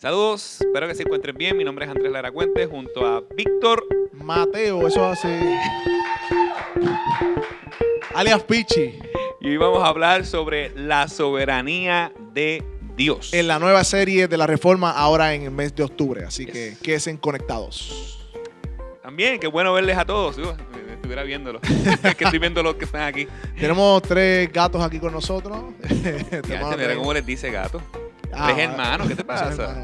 Saludos, espero que se encuentren bien. Mi nombre es Andrés Lara Cuente junto a Víctor. Mateo, eso hace. Alias Pichi. Y hoy vamos a hablar sobre la soberanía de Dios. En la nueva serie de la Reforma, ahora en el mes de octubre. Así Yes. que queden conectados. También, qué bueno verles a todos. Uh, me- Estuviera viéndolo. Que estoy viendo los que están aquí. Tenemos tres gatos aquí con nosotros. Ya, cómo les dice gato. Ah, Tres hermanos, ¿qué te pasa?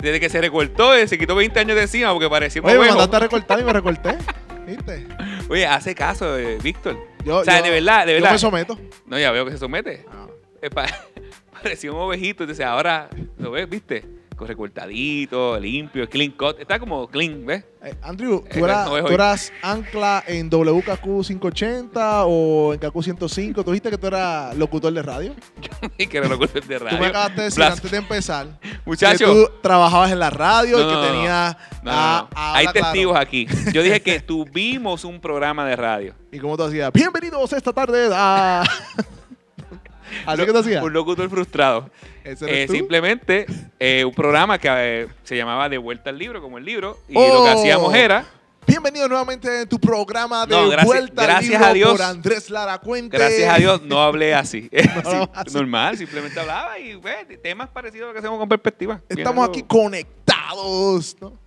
Desde que se recortó, eh, se quitó 20 años de encima porque parecía un Oye, me mandaste a recortar y me recorté. ¿Viste? Oye, hace caso, eh, Víctor. Yo, O sea, yo- de verdad, de Yo verdad. me someto. No, ya veo que se somete. Ah. Eh, pa- parecía un ovejito. Entonces ahora, ¿lo ves? ¿Viste? Recortadito, limpio, clean cut. Está como clean, ¿ves? Eh, Andrew, Eh, ¿tú eras, no es tú hoy. eras ancla en WKQ 580 o en KQ 105? ¿Tú dijiste que tú eras locutor de radio? Y que no lo cortes de radio. Tú me acabas de decir Blas- antes de empezar Muchacho. que tú trabajabas en la radio No, y que tenías... No, Hay claro. testigos aquí. Yo dije que tuvimos un programa de radio. ¿Y cómo tú hacías? Bienvenidos esta tarde a... Así que tú hacías. Un locutor frustrado. ¿Ese eres Eh, simplemente eh, un programa que eh, se llamaba De Vuelta al Libro, como el libro. Y Oh. lo que hacíamos era. Bienvenido nuevamente a tu programa de No, gracias- Vuelta al gracias Libro a Dios. por Andrés Lara Cuente. Gracias a Dios no hablé así. No, Sí, así. normal, simplemente hablaba y temas parecidos a lo que hacemos con perspectiva. Estamos aquí conectados. ¿no?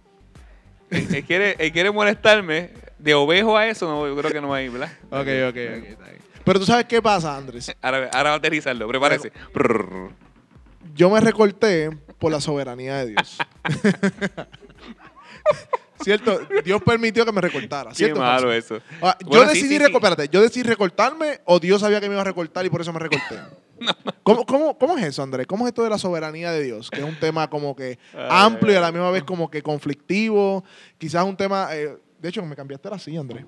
Él, él quiere, él quiere molestarme. De ovejo a eso, no, yo creo que no va a ir, ¿verdad? Ok, ok, ok. está bien. Pero tú sabes qué pasa, Andrés. Ahora, ahora va a aterrizarlo, prepárese. Yo me recorté por la soberanía de Dios. ¿Cierto? Dios permitió que me recortara. Qué ¿cierto? malo eso. Ah, yo Bueno, decidí sí, sí. espérate, yo decidí recortarme o Dios sabía que me iba a recortar y por eso me recorté. ¿Cómo, cómo, cómo es eso, Andrés? ¿Cómo es esto de la soberanía de Dios? Que es un tema como que Ay, amplio y a la misma vez como que conflictivo. Quizás un tema... eh, de hecho, me cambiaste la silla, Andrés.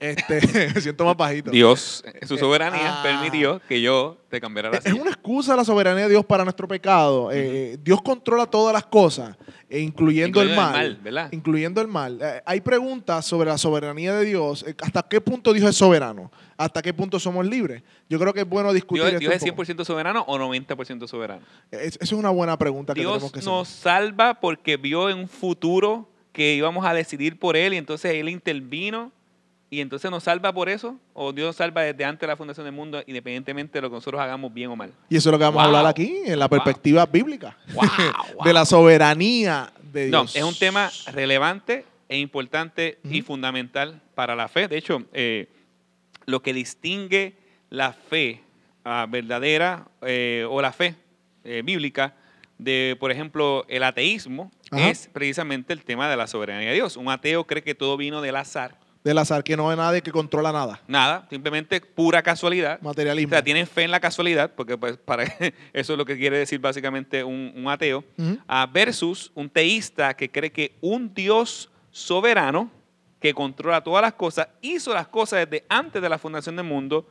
Este, me siento más bajito. Dios, en su soberanía, ah. permitió que yo te cambiara la Es silla. una excusa la soberanía de Dios para nuestro pecado. Eh, Dios controla todas las cosas, eh, incluyendo, el mal. el mal, ¿verdad? Incluyendo el mal. Eh, hay preguntas sobre la soberanía de Dios. eh, ¿Hasta qué punto Dios es soberano? ¿Hasta qué punto somos libres? Yo creo que es bueno discutir ¿Dios, esto Dios es un poco. 100% soberano o 90% soberano? Es- Esa es una buena pregunta que tenemos Dios que nos hacer. salva porque vio en un futuro que íbamos a decidir por Él y entonces Él intervino y entonces nos salva por eso. ¿O Dios nos salva desde antes de la fundación del mundo independientemente de lo que nosotros hagamos bien o mal? Y eso es lo que vamos a hablar aquí, en la Wow. perspectiva bíblica. Wow, De la soberanía de No, Dios. es un tema relevante e importante y fundamental para la fe. De hecho, eh, lo que distingue la fe ah, verdadera eh, o la fe eh, bíblica de, por ejemplo, el ateísmo Ajá. es precisamente el tema de la soberanía de Dios. Un ateo cree que todo vino del azar. Del azar, que no hay nadie que controla nada. Nada, simplemente pura casualidad. O Materialismo. sea, tienen fe en la casualidad, porque pues, para eso es lo que quiere decir básicamente un, un ateo, ah, versus un teísta que cree que un Dios soberano que controla todas las cosas hizo las cosas desde antes de la fundación del mundo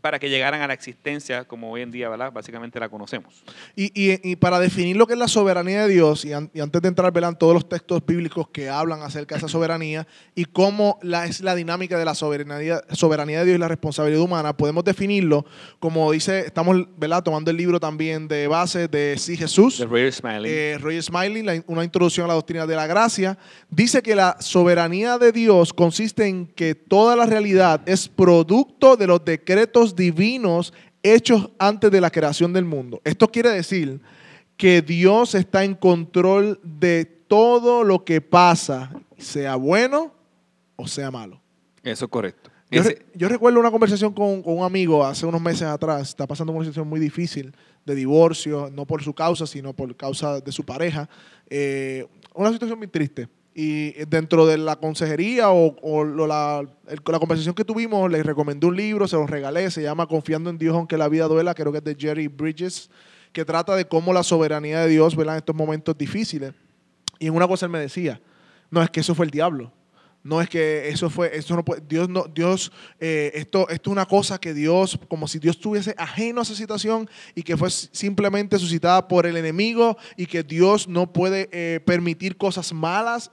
para que llegaran a la existencia como hoy en día, ¿verdad? Básicamente la conocemos. Y, y- y para definir lo que es la soberanía de Dios, y, an- y antes de entrar, verán todos los textos bíblicos que hablan acerca de esa soberanía y cómo la, es la dinámica de la soberanía, soberanía de Dios y la responsabilidad humana, podemos definirlo como dice, estamos ¿verdad? tomando el libro también de base de Sí Jesús. Eh, Roger Smiley, la- una introducción a la doctrina de la gracia, dice que la soberanía de Dios consiste en que toda la realidad es producto de los decretos divinos hechos antes de la creación del mundo. Esto quiere decir que Dios está en control de todo lo que pasa, sea bueno o sea malo. Eso es correcto. Yo, Ese- re- yo recuerdo una conversación con, con un amigo hace unos meses atrás. Está pasando una situación muy difícil de divorcio, no por su causa, sino por causa de su pareja. Eh, una situación muy triste. Y dentro de la consejería o, la, conversación que tuvimos, le recomendé un libro, se lo regalé, se llama Confiando en Dios aunque la vida duela, creo que es de Jerry Bridges, que trata de cómo la soberanía de Dios ¿verdad? en estos momentos difíciles. Y en una cosa él me decía, no, es que eso fue el diablo. No es que eso fue, eso no puede, Dios no, Dios, eh, esto, esto es una cosa que Dios, como si Dios estuviese ajeno a esa situación y que fue simplemente suscitada por el enemigo y que Dios no puede eh, permitir cosas malas,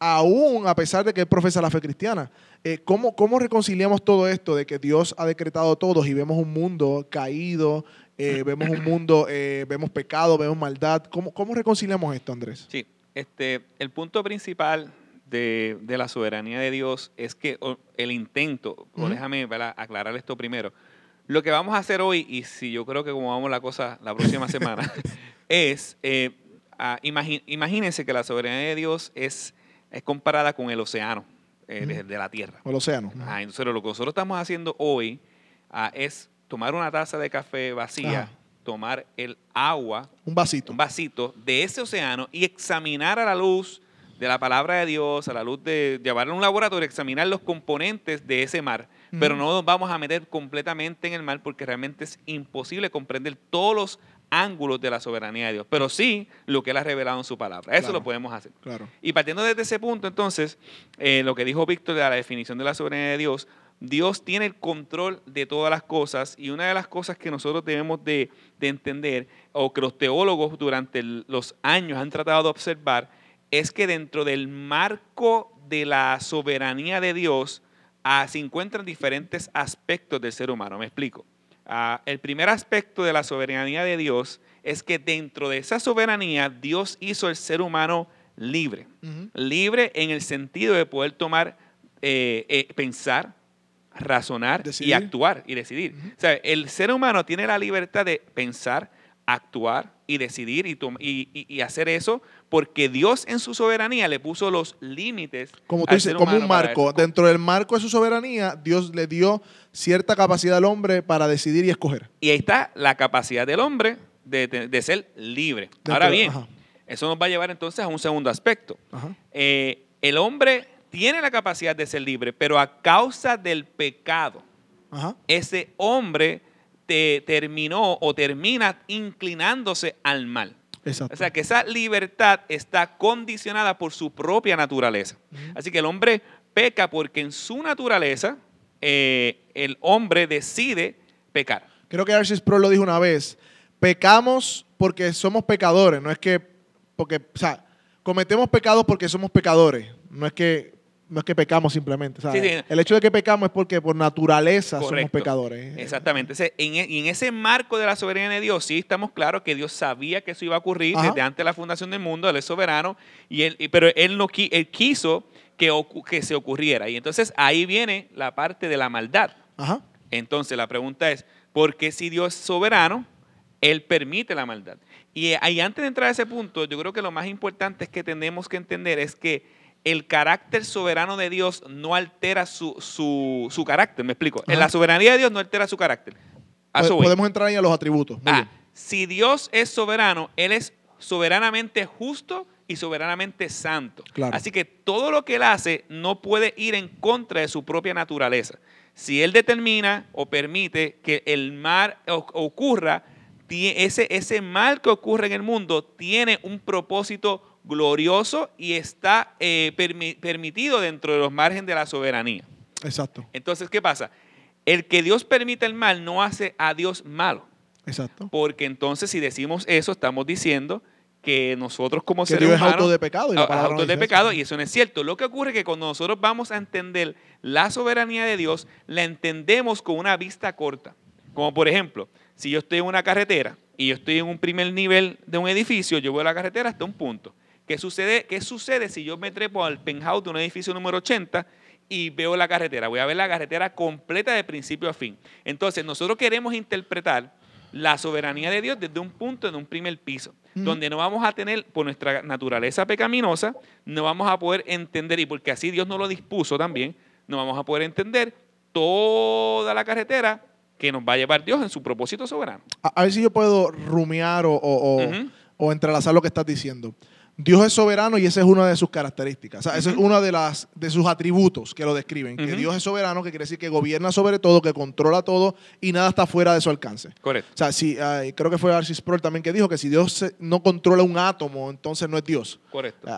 aún a pesar de que él profesa la fe cristiana. Eh, ¿cómo, ¿Cómo reconciliamos todo esto de que Dios ha decretado todos y vemos un mundo caído eh, vemos un mundo, vemos pecado, vemos maldad. ¿Cómo, ¿Cómo reconciliamos esto, Andrés? Sí, este, el punto principal de, de la soberanía de Dios es que el intento, déjame ¿verdad? aclarar esto primero, lo que vamos a hacer hoy, y si yo creo que como vamos la cosa la próxima semana, es, eh, imagínense que la soberanía de Dios es, es comparada con el océano eh, de, la tierra. O el océano. Ah, entonces lo que nosotros estamos haciendo hoy ah, es tomar una taza de café vacía, tomar el agua Un vasito. un vasito de ese océano y examinar a la luz de la palabra de Dios, a la luz de llevarlo a un laboratorio, examinar los componentes de ese mar. Pero no nos vamos a meter completamente en el mar porque realmente es imposible comprender todos los ángulos de la soberanía de Dios. Pero sí lo que Él ha revelado en su palabra. Eso Claro. lo podemos hacer. Claro. Y partiendo desde ese punto, entonces, eh, lo que dijo Víctor de la definición de la soberanía de Dios, Dios tiene el control de todas las cosas y una de las cosas que nosotros debemos de, de entender o que los teólogos durante los años han tratado de observar es que dentro del marco de la soberanía de Dios ah, se encuentran diferentes aspectos del ser humano. Me explico. Ah, el primer aspecto de la soberanía de Dios es que dentro de esa soberanía Dios hizo el ser humano libre. Libre en el sentido de poder tomar, eh, eh, pensar, razonar y actuar y decidir. O sea, el ser humano tiene la libertad de pensar, actuar y decidir y, y- hacer eso porque Dios en su soberanía le puso los límites. Como tú dices, como un marco. Dentro del marco de su soberanía, Dios le dio cierta capacidad al hombre para decidir y escoger. Y ahí está la capacidad del hombre de, de- de ser libre. Dentro Ahora bien, ajá. eso nos va a llevar entonces a un segundo aspecto. Eh, el hombre tiene la capacidad de ser libre, pero a causa del pecado, Ajá. ese hombre te terminó o termina inclinándose al mal. Exacto. O sea que esa libertad está condicionada por su propia naturaleza. Así que el hombre peca porque en su naturaleza eh, el hombre decide pecar. Creo que Arcis Pro lo dijo una vez. Pecamos porque somos pecadores, no es que, porque, o sea, cometemos pecados porque somos pecadores, no es que, no es que pecamos simplemente. Sí, sí. El hecho de que pecamos es porque por naturaleza somos pecadores. Exactamente. Ese- en, e- y en ese marco de la soberanía de Dios, sí estamos claros que Dios sabía que eso iba a ocurrir Ajá. desde antes de la fundación del mundo, Él es soberano, y él, pero él, no, él quiso que, se ocurriera. Y entonces ahí viene la parte de la maldad. Ajá. Entonces la pregunta es, ¿por qué si Dios es soberano, Él permite la maldad? Y eh, ahí antes de entrar a ese punto, yo creo que lo más importante es que tenemos que entender es que el carácter soberano de Dios no altera su, su, su carácter, me explico. En Ajá. la soberanía de Dios no altera su carácter. A eso Pod- voy. Podemos entrar ahí a los atributos. Muy Ah, bien. si Dios es soberano, Él es soberanamente justo y soberanamente santo. Claro. Así que todo lo que Él hace no puede ir en contra de su propia naturaleza. Si Él determina o permite que el mal ocurra, ese, ese mal que ocurre en el mundo tiene un propósito glorioso y está eh, permi- permitido dentro de los márgenes de la soberanía. Exacto. Entonces, ¿qué pasa? El que Dios permite el mal no hace a Dios malo. Exacto. Porque entonces si decimos eso, estamos diciendo que nosotros como Que seres Dios es humanos... auto de pecado y auto no de dice eso. pecado y eso no es cierto. Lo que ocurre es que cuando nosotros vamos a entender la soberanía de Dios, la entendemos con una vista corta. Como por ejemplo, si yo estoy en una carretera y yo estoy en un primer nivel de un edificio, yo voy a la carretera hasta un punto. ¿Qué sucede, ¿Qué sucede si yo me trepo al penthouse de un edificio número 80 y veo la carretera? Voy a ver la carretera completa de principio a fin. Entonces, nosotros queremos interpretar la soberanía de Dios desde un punto, de un primer piso, donde no vamos a tener, por nuestra naturaleza pecaminosa, no vamos a poder entender, y porque así Dios nos lo dispuso también, no vamos a poder entender toda la carretera que nos va a llevar Dios en su propósito soberano. A, a ver si yo puedo rumiar o, o- o- Ujú. o entrelazar lo que estás diciendo. Dios es soberano y esa es una de sus características. O sea, esa es una de, las, de sus atributos que lo describen. Que. Dios es soberano, que quiere decir que gobierna sobre todo, que controla todo y nada está fuera de su alcance. Correcto. O sea, si, creo que fue Arcis Sproul también que dijo que si Dios no controla un átomo, entonces no es Dios. Correcto.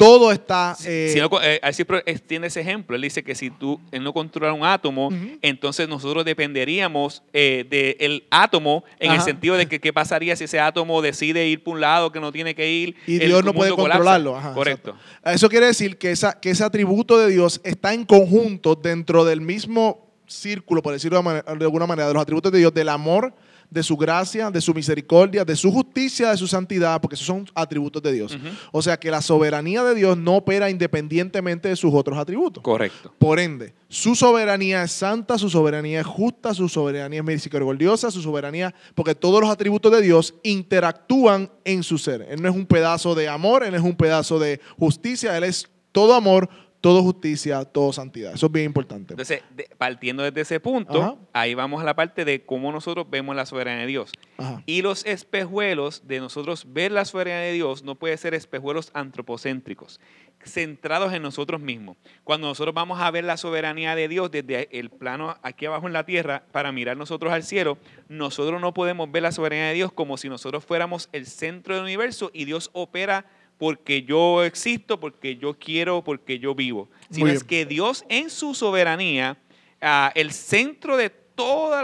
Todo está... eh, Si no, eh, así pro- eh, tiene ese ejemplo. Él dice que si tú él no controla un átomo, entonces nosotros dependeríamos eh, del átomo en el sentido de que qué pasaría si ese átomo decide ir por un lado que no tiene que ir. y el Dios no puede controlarlo. Ajá, Correcto. exacto. Eso quiere decir que, esa, que ese atributo de Dios está en conjunto dentro del mismo círculo, por decirlo de, manera- de alguna manera, de los atributos de Dios, del amor, de su gracia, de su misericordia, de su justicia, de su santidad, porque esos son atributos de Dios. O sea que la soberanía de Dios no opera independientemente de sus otros atributos. Correcto. Por ende, su soberanía es santa, su soberanía es justa, su soberanía es misericordiosa, su soberanía, porque todos los atributos de Dios interactúan en su ser. Él no es un pedazo de amor, él es un pedazo de justicia, él es todo amor, todo justicia, todo santidad. Eso es bien importante. Entonces, de- partiendo desde ese punto, Ajá. ahí vamos a la parte de cómo nosotros vemos la soberanía de Dios. Ajá. Y los espejuelos de nosotros ver la soberanía de Dios no puede ser espejuelos antropocéntricos, centrados en nosotros mismos. Cuando nosotros vamos a ver la soberanía de Dios desde el plano aquí abajo en la tierra para mirar nosotros al cielo, nosotros no podemos ver la soberanía de Dios como si nosotros fuéramos el centro del universo y Dios opera porque yo existo, porque yo quiero, porque yo vivo. Sino es que Dios en su soberanía, ah, el centro de todo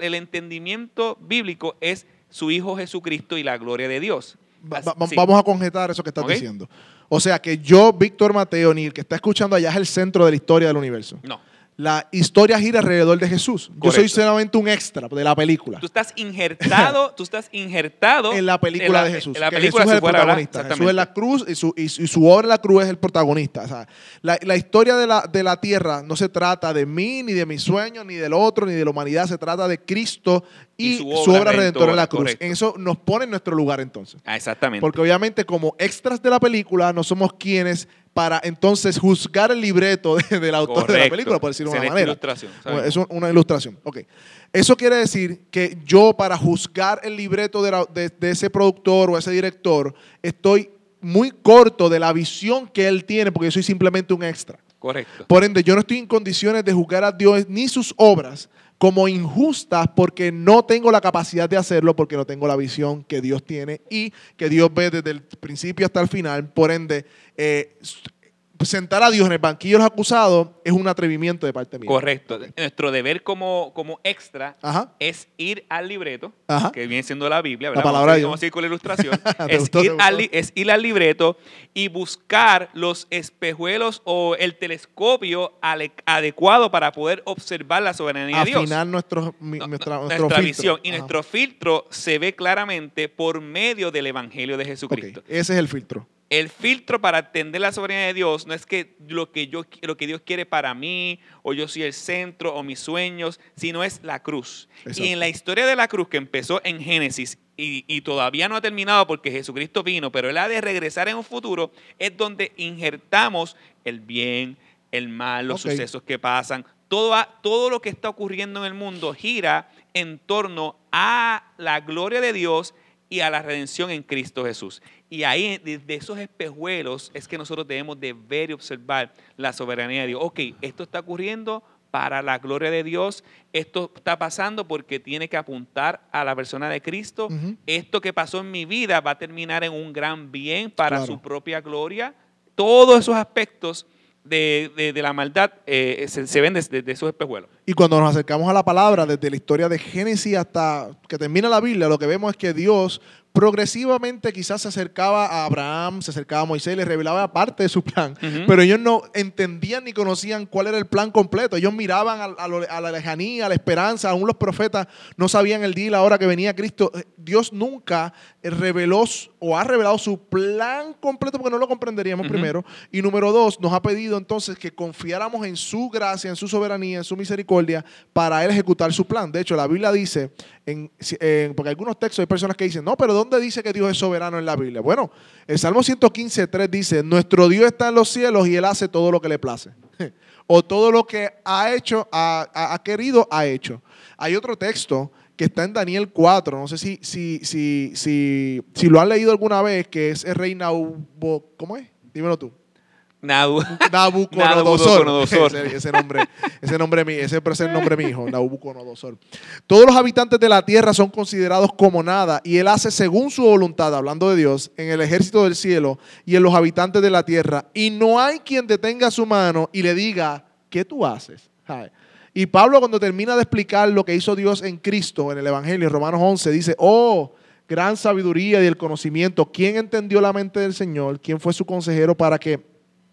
el entendimiento bíblico es su Hijo Jesucristo y la gloria de Dios. Va- va- Sí. Vamos a conjetar eso que estás diciendo. O sea que yo, Víctor Mateo, ni el que está escuchando allá es el centro de la historia del universo. No. La historia gira alrededor de Jesús. Yo soy solamente un extra de la película. Tú estás injertado, tú estás injertado en la película en la- de Jesús. En la película Jesús es el protagonista. Jesús es la cruz y su, y obra en la cruz es el protagonista. O sea, la, la historia de la, de la tierra no se trata de mí, ni de mis sueños, ni del otro, ni de la humanidad. Se trata de Cristo y, Y su su obra redentora en la cruz. correcto. En eso nos pone en nuestro lugar entonces. Ah, exactamente. Porque obviamente como extras de la película no somos quienes para entonces juzgar el libreto de- del autor de la película, por decirlo de una manera. ilustración. Es un- una ilustración. Ok. Eso quiere decir que yo para juzgar el libreto de, la- de- de ese productor o ese director estoy muy corto de la visión que él tiene porque yo soy simplemente un extra. Correcto. Por ende, yo no estoy en condiciones de juzgar a Dios ni sus obras como injustas porque no tengo la capacidad de hacerlo, porque no tengo la visión que Dios tiene y que Dios ve desde el principio hasta el final. Por ende, eh, sentar a Dios en el banquillo de los acusados es un atrevimiento de parte mía. Correcto. Nuestro deber como, como extra Ajá. es ir al libreto, Ajá. que viene siendo la Biblia, La ¿verdad? palabra de Vamos a ir con la ilustración. ¿Te es, gustó, ir al, es ir al libreto y buscar los espejuelos o el telescopio adecuado para poder observar la soberanía de Dios. Afinar nuestro, mi- No, nuestra, nuestro nuestra filtro. visión. Y Ajá. nuestro filtro se ve claramente por medio del Evangelio de Jesucristo. Ese es el filtro. El filtro para entender la soberanía de Dios no es que lo que, yo, lo que Dios quiere para mí, o yo soy el centro, o mis sueños, sino es la cruz. Exacto. Y en la historia de la cruz que empezó en Génesis y, y todavía no ha terminado porque Jesucristo vino, pero Él ha de regresar en un futuro, es donde injertamos el bien, el mal, los sucesos que pasan. Todo, todo lo que está ocurriendo en el mundo gira en torno a la gloria de Dios y a la redención en Cristo Jesús. Y ahí, desde esos espejuelos, es que nosotros debemos de ver y observar la soberanía de Dios. Ok, esto está ocurriendo para la gloria de Dios, esto está pasando porque tiene que apuntar a la persona de Cristo, esto que pasó en mi vida va a terminar en un gran bien para Claro. su propia gloria. Todos esos aspectos de, de- de la maldad eh, se, se ven desde, desde esos espejuelos. Y cuando nos acercamos a la palabra, desde la historia de Génesis hasta que termina la Biblia, lo que vemos es que Dios progresivamente quizás se acercaba a Abraham, se acercaba a Moisés, le revelaba parte de su plan, pero ellos no entendían ni conocían cuál era el plan completo. Ellos miraban a, a lo- a la lejanía, a la esperanza, aún los profetas no sabían el día y la hora que venía Cristo. Dios nunca reveló su- o ha revelado su plan completo porque no lo comprenderíamos primero. Y número dos, nos ha pedido entonces que confiáramos en su gracia, en su soberanía, en su misericordia para él ejecutar su plan. De hecho, la Biblia dice, porque algunos textos hay personas que dicen, no, pero ¿dónde dice que Dios es soberano en la Biblia? Bueno, el Salmo 115, 3 dice, nuestro Dios está en los cielos y él hace todo lo que le place. o todo lo que ha hecho, ha, ha- querido, ha hecho. Hay otro texto que está en Daniel 4, no sé si, si, si, si, si lo han leído alguna vez, que es el rey Nabucodonosor. ¿Cómo es? Dímelo tú. Nadu. Nabucodonosor. Nabucodonosor. ese, ese nombre, ese nombre mi- ese es el nombre de mi hijo, Nabucodonosor. Todos los habitantes de la tierra son considerados como nada y él hace según su voluntad, hablando de Dios, en el ejército del cielo y en los habitantes de la tierra. Y no hay quien detenga su mano y le diga, ¿qué tú haces? Y Pablo cuando termina de explicar lo que hizo Dios en Cristo en el Evangelio, en Romanos 11, dice, oh, gran sabiduría y el conocimiento, ¿quién entendió la mente del Señor? ¿Quién fue su consejero para que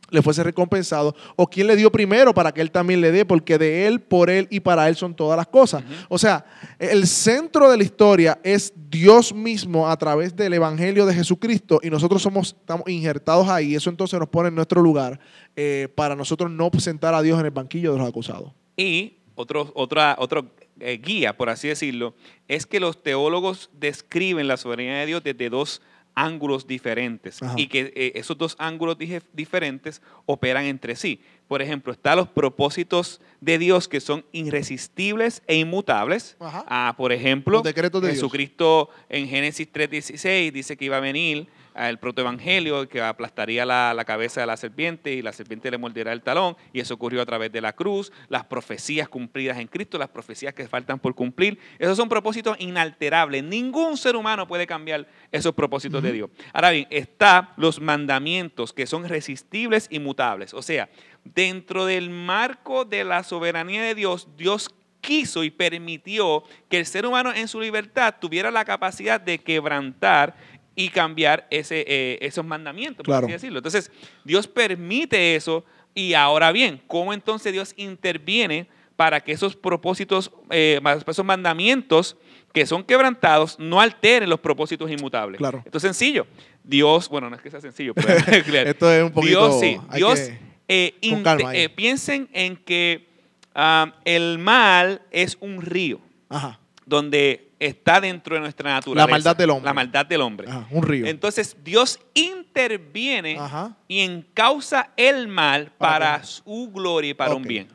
le fuese recompensado, o quién le dio primero para que él también le dé, porque de él, por él y para él son todas las cosas. O sea, el centro de la historia es Dios mismo a través del Evangelio de Jesucristo y nosotros somos, estamos injertados ahí. Eso entonces nos pone en nuestro lugar eh, para nosotros no sentar a Dios en el banquillo de los acusados. Y otro, otra, otro eh, guía, por así decirlo, es que los teólogos describen la soberanía de Dios desde dos ángulos diferentes Ajá. y que eh, esos dos ángulos diferentes operan entre sí. Por ejemplo, están los propósitos de Dios que son irresistibles e inmutables. Ajá. Ah, por ejemplo, Los decretos de Dios. Jesucristo en Génesis 3.16 dice que iba a venir el protoevangelio que aplastaría la, la cabeza de la serpiente y la serpiente le morderá el talón y eso ocurrió a través de la cruz, las profecías cumplidas en Cristo, las profecías que faltan por cumplir. Esos son propósitos inalterables. Ningún ser humano puede cambiar esos propósitos de Dios. Ahora bien, está los mandamientos que son resistibles y mutables. O sea, dentro del marco de la soberanía de Dios, Dios quiso y permitió que el ser humano en su libertad tuviera la capacidad de quebrantar y cambiar ese, eh, esos mandamientos, por Claro. así decirlo. Entonces, Dios permite eso y ahora bien, ¿cómo entonces Dios interviene para que esos propósitos, eh, esos mandamientos que son quebrantados no alteren los propósitos inmutables? Claro. Esto es sencillo. Dios, bueno, no es que sea sencillo, pero. Esto es un poquito- Dios, sí. Dios, que- eh, eh, piensen en que ah, el mal es un río Ajá. donde está dentro de nuestra naturaleza. maldad del hombre. La maldad del hombre. Ajá, un río. Entonces Dios interviene Ajá. y encausa el mal Para su gloria y para un bien.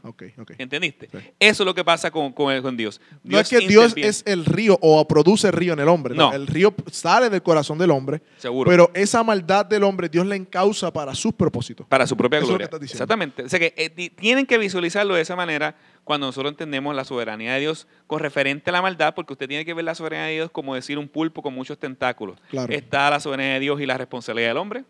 ¿Entendiste? Sí. Eso es lo que pasa con, con, Dios. No es que Dios es el río o produce el río en el hombre. No. No. El río sale del corazón del hombre. Seguro. Pero esa maldad del hombre, Dios la encausa para sus propósitos. Para su propia Eso es lo gloria. que estás diciendo. Exactamente. O sea que eh, ti- tienen que visualizarlo de esa manera cuando nosotros entendemos la soberanía de Dios con referente a la maldad, porque usted tiene que ver la soberanía de Dios como decir un pulpo con muchos tentáculos. Claro. Está la soberanía de Dios y la responsabilidad del hombre.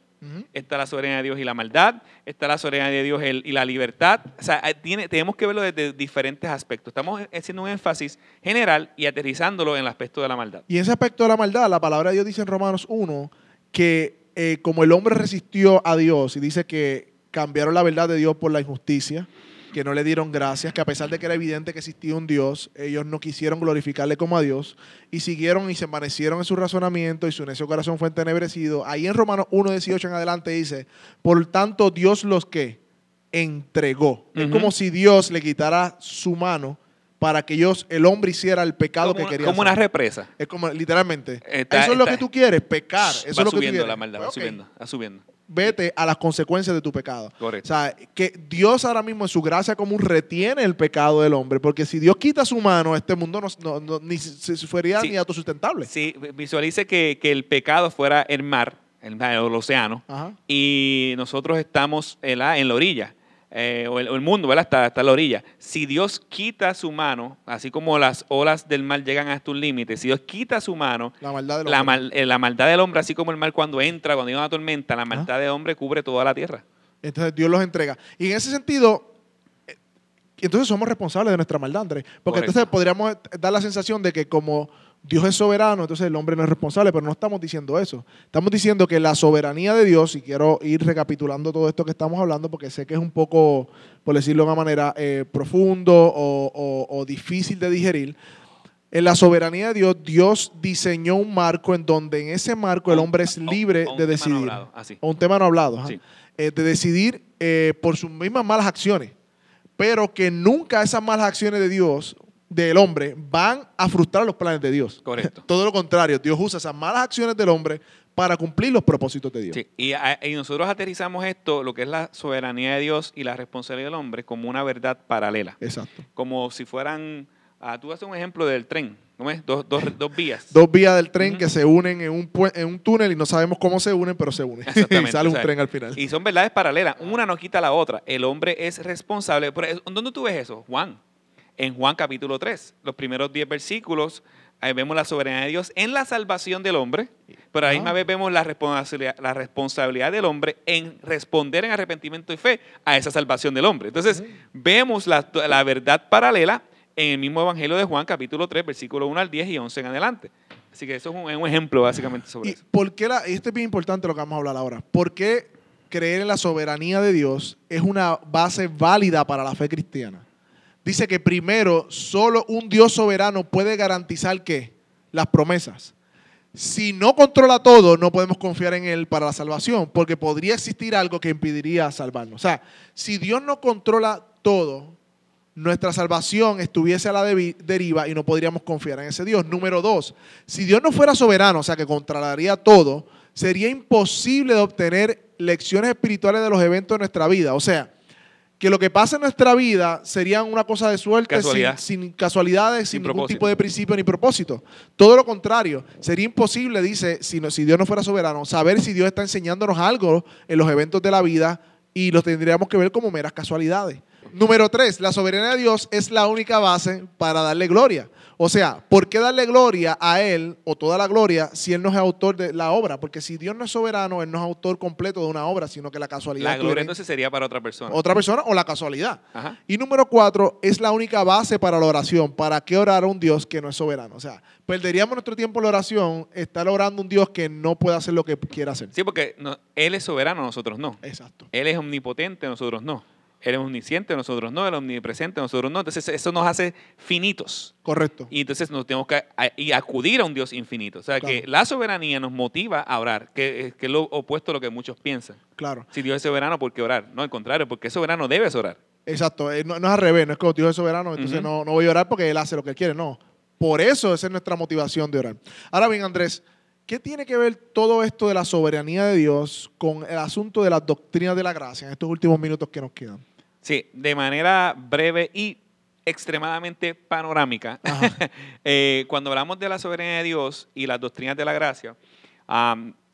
Está la soberanía de Dios y la maldad. Está la soberanía de Dios y la libertad. O sea, tiene- tenemos que verlo desde diferentes aspectos. Estamos haciendo un énfasis general y aterrizándolo en el aspecto de la maldad. Y ese aspecto de la maldad, la palabra de Dios dice en Romanos 1 que eh, como el hombre resistió a Dios y dice que cambiaron la verdad de Dios por la injusticia, que no le dieron gracias, que a pesar de que era evidente que existía un Dios, ellos no quisieron glorificarle como a Dios y siguieron y se envanecieron en su razonamiento y su necio corazón fue entenebrecido. Ahí en Romanos 1, 18 en adelante dice, por tanto Dios los que entregó. Es como si Dios le quitara su mano para que ellos, el hombre hiciera el pecado Como, que una- quería como una represa. Es como literalmente. Está- eso es lo que tú quieres, pecar. Eso va es lo que tú subiendo quieres. la maldad, va Ok. subiendo, va subiendo. Vete a las consecuencias de tu pecado. Correcto. O sea, que Dios ahora mismo en su gracia común retiene el pecado del hombre, porque si Dios quita su mano, este mundo no, no- no- ni se se fuera Sí. ni autosustentable. Sí, visualice que, que el pecado fuera el mar, el, mar, el océano, Ajá. y nosotros estamos en la, en la orilla, eh, o, el, o el mundo, ¿verdad? Está, está en la orilla. Si Dios quita su mano, así como las olas del mar llegan hasta un límite, si Dios quita su mano, La maldad del la, hombre. mal- eh, la maldad del hombre, así como el mar cuando entra, cuando hay una tormenta, la maldad del hombre cubre toda la tierra. Entonces Dios los entrega. Y en ese sentido, eh, entonces somos responsables de nuestra maldad, Andrés. Porque Correcto. entonces podríamos dar la sensación de que como Dios es soberano, entonces el hombre no es responsable, pero no estamos diciendo eso. Estamos diciendo que la soberanía de Dios, y quiero ir recapitulando todo esto que estamos hablando, porque sé que es un poco, por decirlo de una manera, eh, profundo o, o- o difícil de digerir. En la soberanía de Dios, Dios diseñó un marco en donde en ese marco el hombre es libre de tema no decidir. hablado, así. O un tema no hablado. Sí. Eh, de decidir eh, por sus mismas malas acciones. Pero que nunca esas malas acciones de Dios, del hombre, van a frustrar los planes de Dios. Correcto. Todo lo contrario, Dios usa esas malas acciones del hombre para cumplir los propósitos de Dios. Sí, y, y nosotros aterrizamos esto, lo que es la soberanía de Dios y la responsabilidad del hombre, como una verdad paralela. Exacto. Como si fueran, ah, tú haces un ejemplo del tren, ¿no ves? Dos, dos, dos vías. Dos vías del tren que se unen en un, en un túnel y no sabemos cómo se unen, pero se unen. y Exactamente, sale un o sea, tren al final. Y son verdades paralelas, una no quita la otra. El hombre es responsable. Pero, ¿Dónde tú ves eso? Juan. En Juan capítulo 3, los primeros 10 versículos, ahí vemos la soberanía de Dios en la salvación del hombre, pero a la misma vez vemos la responsabilidad, la responsabilidad del hombre en responder en arrepentimiento y fe a esa salvación del hombre. Entonces, vemos la, la verdad paralela en el mismo Evangelio de Juan capítulo 3, versículo 1 al 10 y 11 en adelante. Así que eso es un, ejemplo básicamente sobre ¿Y eso. por qué la, y esto es bien importante lo que vamos a hablar ahora. ¿Por qué creer en la soberanía de Dios es una base válida para la fe cristiana. Dice que primero, solo un Dios soberano puede garantizar que las promesas. Si no controla todo, no podemos confiar en Él para la salvación, porque podría existir algo que impediría salvarnos. O sea, si Dios no controla todo, nuestra salvación estuviese a la deriva y no podríamos confiar en ese Dios. Número dos, si Dios no fuera soberano, o sea, que controlaría todo, sería imposible de obtener lecciones espirituales de los eventos de nuestra vida. O sea, que lo que pasa en nuestra vida serían una cosa de suerte, sin, Casualidad. sin casualidades, sin, Sin ningún propósito. tipo de principio ni propósito. Todo lo contrario, sería imposible, dice, si, no- si Dios no fuera soberano, saber si Dios está enseñándonos algo en los eventos de la vida y los tendríamos que ver como meras casualidades. Número tres, la soberanía de Dios es la única base para darle gloria. O sea, ¿por qué darle gloria a Él o toda la gloria si Él no es autor de la obra? Porque si Dios no es soberano, Él no es autor completo de una obra, sino que la casualidad La gloria en entonces sería para otra persona. otra persona o la casualidad. Ajá. Y número cuatro, es la única base para la oración. ¿Para qué orar a un Dios que no es soberano? O sea, perderíamos nuestro tiempo en la oración estar orando a un Dios que no puede hacer lo que quiera hacer. Sí, porque no- Él es soberano, nosotros no. Exacto. Él es omnipotente, nosotros no. Él es omnisciente, nosotros no. Él es omnipresente, nosotros no. Entonces eso nos hace finitos. Correcto. Y entonces nos tenemos que acudir a un Dios infinito. O sea, que la soberanía nos motiva a orar, que, que es lo opuesto a lo que muchos piensan. Claro. Si Dios es soberano, ¿por qué orar? No, al contrario, porque es soberano debes orar. Exacto. Eh, No, no es al revés. No es como Dios es soberano, entonces no, no voy a orar porque Él hace lo que Él quiere. No. Por eso esa es nuestra motivación de orar. Ahora bien, Andrés, ¿qué tiene que ver todo esto de la soberanía de Dios con el asunto de las doctrinas de la gracia en estos últimos minutos que nos quedan? Sí, de manera breve y extremadamente panorámica, eh, cuando hablamos de la soberanía de Dios y las doctrinas de la gracia,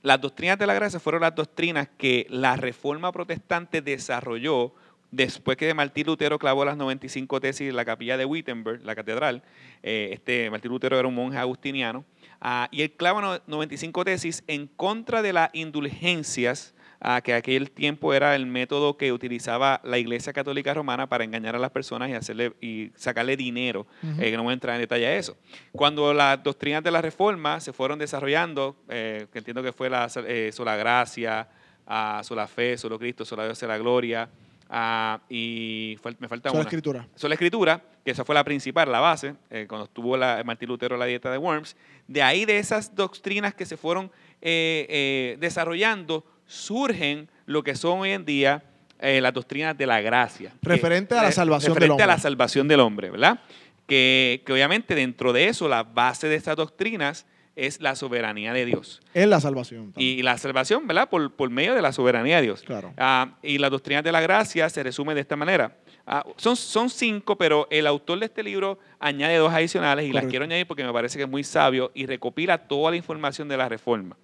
las doctrinas de la gracia fueron las doctrinas que la reforma protestante desarrolló después que Martín Lutero clavó las 95 tesis en la capilla de Wittenberg, la catedral. Eh, este Martín Lutero era un monje agustiniano. ah, y él clava no- 95 tesis en contra de las indulgencias a que aquel tiempo era el método que utilizaba la Iglesia Católica Romana para engañar a las personas y hacerle y sacarle dinero. Eh, que no voy a entrar en detalle a eso. Cuando las doctrinas de la Reforma se fueron desarrollando, eh, que entiendo que fue la eh, sola gracia, ah, sola fe, solo Cristo, sola Dios, la gloria, ah, y me falta Sola una. escritura. Sola Escritura, que esa fue la principal, la base, eh, cuando estuvo la, Martín Lutero la dieta de Worms. De ahí, de esas doctrinas que se fueron eh, eh, desarrollando, surgen lo que son hoy en día eh, las doctrinas de la gracia. que- Referente a la eh, salvación del referente a la hombre. salvación del hombre, ¿verdad? Que, que obviamente dentro de eso, la base de estas doctrinas es la soberanía de Dios. Es la salvación. también. Y la salvación, ¿verdad? Por, por medio de la soberanía de Dios. Claro. Ah, y la doctrina de la gracia se resume de esta manera. Ah, son, son cinco, pero el autor de este libro añade dos adicionales y las quiero añadir porque me parece que es muy sabio y recopila toda la información de la reforma.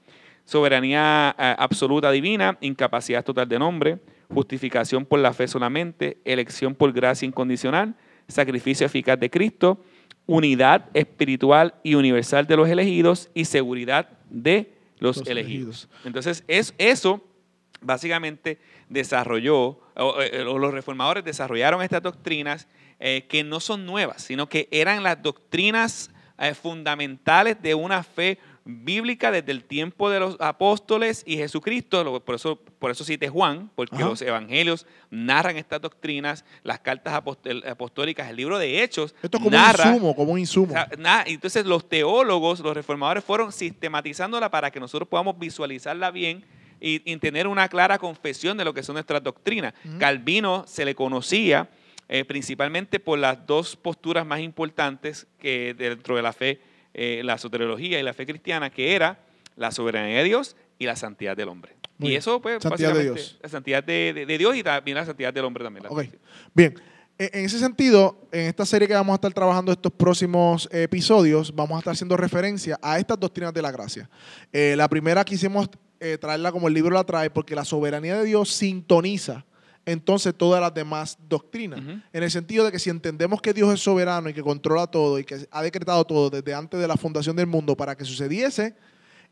Soberanía ah, absoluta divina, incapacidad total de nombre, justificación por la fe solamente, elección por gracia incondicional, sacrificio eficaz de Cristo, unidad espiritual y universal de los elegidos y seguridad de los, Los elegidos. Entonces, es, eso básicamente desarrolló, o, eh, o los reformadores desarrollaron estas doctrinas eh, que no son nuevas, sino que eran las doctrinas eh, fundamentales de una fe bíblica desde el tiempo de los apóstoles y Jesucristo. Por eso, por eso cité Juan, porque Ajá. los evangelios narran estas doctrinas, las cartas apostólicas, el libro de Hechos Esto es como narra un insumo, como un insumo. o sea, nada, entonces los teólogos, los reformadores fueron sistematizándola para que nosotros podamos visualizarla bien y, y tener una clara confesión de lo que son nuestras doctrinas. Calvino se le conocía eh, principalmente por las dos posturas más importantes que dentro de la fe, eh, la soteriología y la fe cristiana, que era la soberanía de Dios y la santidad del hombre. Muy y eso, pues, Santidad de básicamente, Dios. la santidad de, de- de Dios y también la santidad del hombre también. la- bien. E- En ese sentido, en esta serie que vamos a estar trabajando estos próximos episodios, vamos a estar haciendo referencia a estas doctrinas de la gracia. Eh, la primera quisimos eh, traerla como el libro la trae, porque la soberanía de Dios sintoniza entonces todas las demás doctrinas. En el sentido de que si entendemos que Dios es soberano y que controla todo y que ha decretado todo desde antes de la fundación del mundo para que sucediese,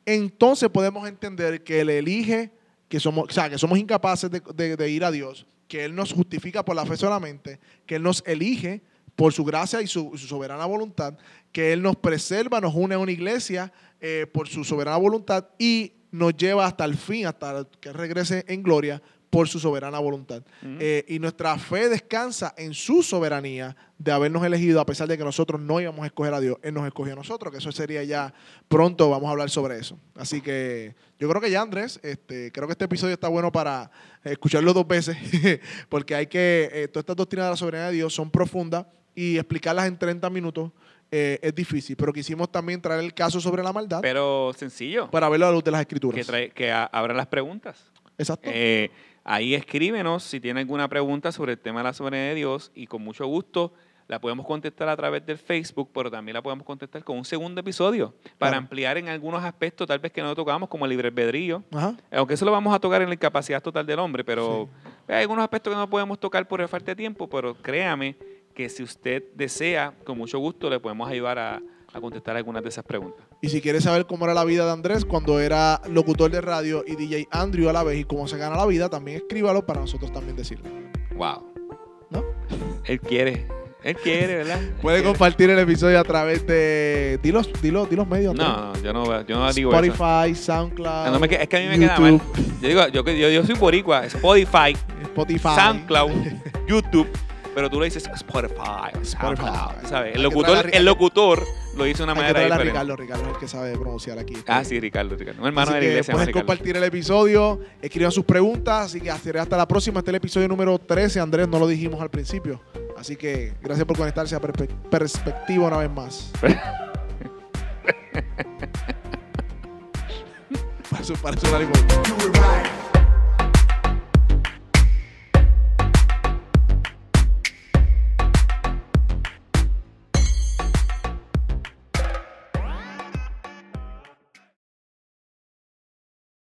entonces podemos entender que Él elige, que somos, o sea, que somos incapaces de, de- de ir a Dios, que Él nos justifica por la fe solamente, que Él nos elige por su gracia y su, su soberana voluntad, que Él nos preserva, nos une a una iglesia eh, por su soberana voluntad y nos lleva hasta el fin, hasta que regrese en gloria por su soberana voluntad. Eh, y nuestra fe descansa en su soberanía de habernos elegido, a pesar de que nosotros no íbamos a escoger a Dios. Él nos escogió a nosotros, que eso sería ya pronto, vamos a hablar sobre eso. Así que yo creo que ya, Andrés, este, creo que este episodio está bueno para escucharlo dos veces, porque hay que, eh, todas estas doctrinas de la soberanía de Dios son profundas y explicarlas en 30 minutos eh, es difícil, pero quisimos también traer el caso sobre la maldad Pero sencillo, para verlo a la luz de las escrituras. que, trae- que abra las preguntas. Exacto. Eh, ahí escríbenos si tiene alguna pregunta sobre el tema de la soberanía de Dios y con mucho gusto la podemos contestar a través del Facebook, pero también la podemos contestar con un segundo episodio para Claro. ampliar en algunos aspectos tal vez que no tocamos, como el libre albedrío. Ajá. Aunque eso lo vamos a tocar en la incapacidad total del hombre, pero hay algunos aspectos que no podemos tocar por falta de tiempo, pero créame que si usted desea, con mucho gusto le podemos ayudar a, a contestar algunas de esas preguntas. Y si quieres saber cómo era la vida de Andrés cuando era locutor de radio y DJ Andrew a la vez y cómo se gana la vida, también escríbalo para nosotros también decirle. Wow. ¿No? Él quiere, él quiere, ¿verdad? Él Puede quiere. compartir el episodio a través de. Dilos, dilos, dilos medios. No, no, yo no, yo no digo eso. Spotify, SoundCloud. No es que a mí me queda mal. Yo digo, yo, yo, yo soy boricua, Spotify, Spotify. SoundCloud, YouTube, pero tú le dices Spotify, Spotify. ¿sabes? El locutor, el locutor lo dice de una manera diferente. Ricardo. Ricardo es el que sabe pronunciar aquí. Ah, sí, Ricardo, Ricardo. Un hermano Así de la que iglesia. pueden compartir el episodio, escriban sus preguntas, así que hasta la próxima. Este es el episodio número 13, Andrés, no lo dijimos al principio. Así que gracias por conectarse a Perspe- Perspectiva una vez más. para su, para su.